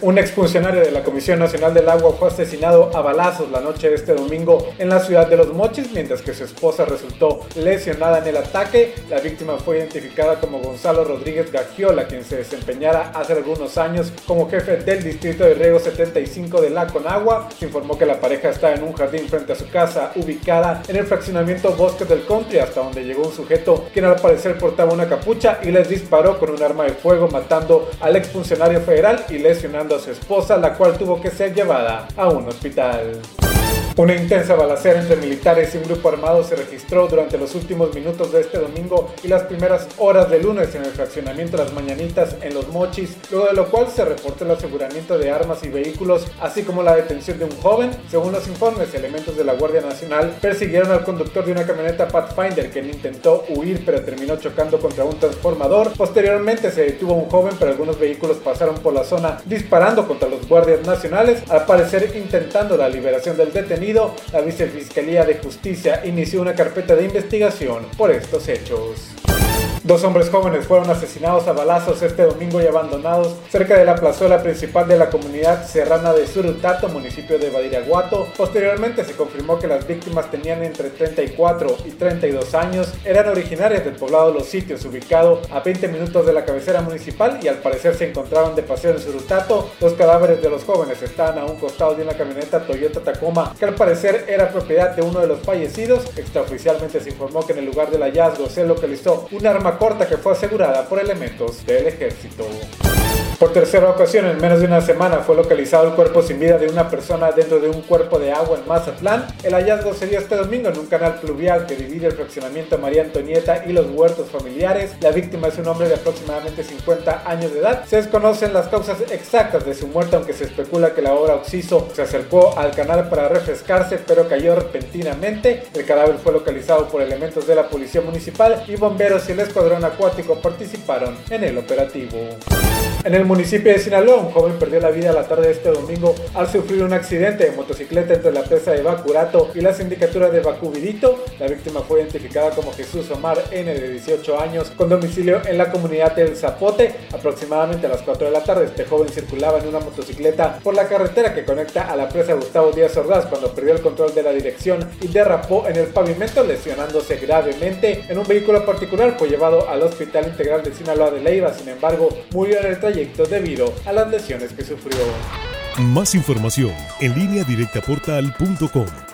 Un exfuncionario de la Comisión Nacional del Agua fue asesinado a balazos la noche de este domingo en la ciudad de Los Mochis, mientras que su esposa resultó lesionada en el ataque. La víctima fue identificada como Gonzalo Rodríguez Gagiola, quien se desempeñara hace algunos años como jefe del distrito de riego 75 de La Conagua. Se informó que la pareja estaba en un jardín frente a su casa, ubicada en el fraccionamiento Bosques del Country, hasta donde llegó un sujeto quien al parecer portaba una capucha y les disparó con un arma de fuego, matando al exfuncionario federal y lesionando su esposa, la cual tuvo que ser llevada a un hospital. Una intensa balacera entre militares y un grupo armado se registró durante los últimos minutos de este domingo y las primeras horas de lunes en el fraccionamiento Las Mañanitas en Los Mochis, luego de lo cual se reportó el aseguramiento de armas y vehículos, así como la detención de un joven. Según los informes, elementos de la Guardia Nacional persiguieron al conductor de una camioneta Pathfinder quien intentó huir pero terminó chocando contra un transformador. Posteriormente se detuvo un joven, pero algunos vehículos pasaron por la zona disparando contra los guardias nacionales, al parecer intentando la liberación del detenido la Vicefiscalía de Justicia inició una carpeta de investigación por estos hechos. Dos hombres jóvenes fueron asesinados a balazos este domingo y abandonados cerca de la plazuela principal de la comunidad serrana de Surutato, municipio de Badiraguato. Posteriormente se confirmó que las víctimas tenían entre 34 y 32 años, eran originarias del poblado Los Sitios, ubicado a 20 minutos de la cabecera municipal y al parecer se encontraban de paseo en Surutato. Los cadáveres de los jóvenes estaban a un costado de una camioneta Toyota Tacoma que al parecer era propiedad de uno de los fallecidos. Extraoficialmente se informó que en el lugar del hallazgo se localizó un arma corta que fue asegurada por elementos del ejército. Por tercera ocasión en menos de una semana fue localizado el cuerpo sin vida de una persona dentro de un cuerpo de agua en Mazatlán. El hallazgo se dio este domingo en un canal pluvial que divide el fraccionamiento María Antonieta y los huertos familiares. La víctima es un hombre de aproximadamente 50 años de edad. Se desconocen las causas exactas de su muerte, aunque se especula que la obra Oxiso se acercó al canal para refrescarse, pero cayó repentinamente. El cadáver fue localizado por elementos de la policía municipal y bomberos y el escuadrón acuático participaron en el operativo. Municipio de Sinaloa, un joven perdió la vida la tarde de este domingo al sufrir un accidente de motocicleta entre la presa de Bacurato y la sindicatura de Bacubirito. La víctima fue identificada como Jesús Omar N, de 18 años, con domicilio en la comunidad del Zapote. Aproximadamente a las 4 de la tarde, este joven circulaba en una motocicleta por la carretera que conecta a la presa Gustavo Díaz Ordaz cuando perdió el control de la dirección y derrapó en el pavimento, lesionándose gravemente. En un vehículo particular fue llevado al Hospital Integral de Sinaloa de Leiva, sin embargo, murió en el trayecto debido a las lesiones que sufrió. Más información en línea directa portal.com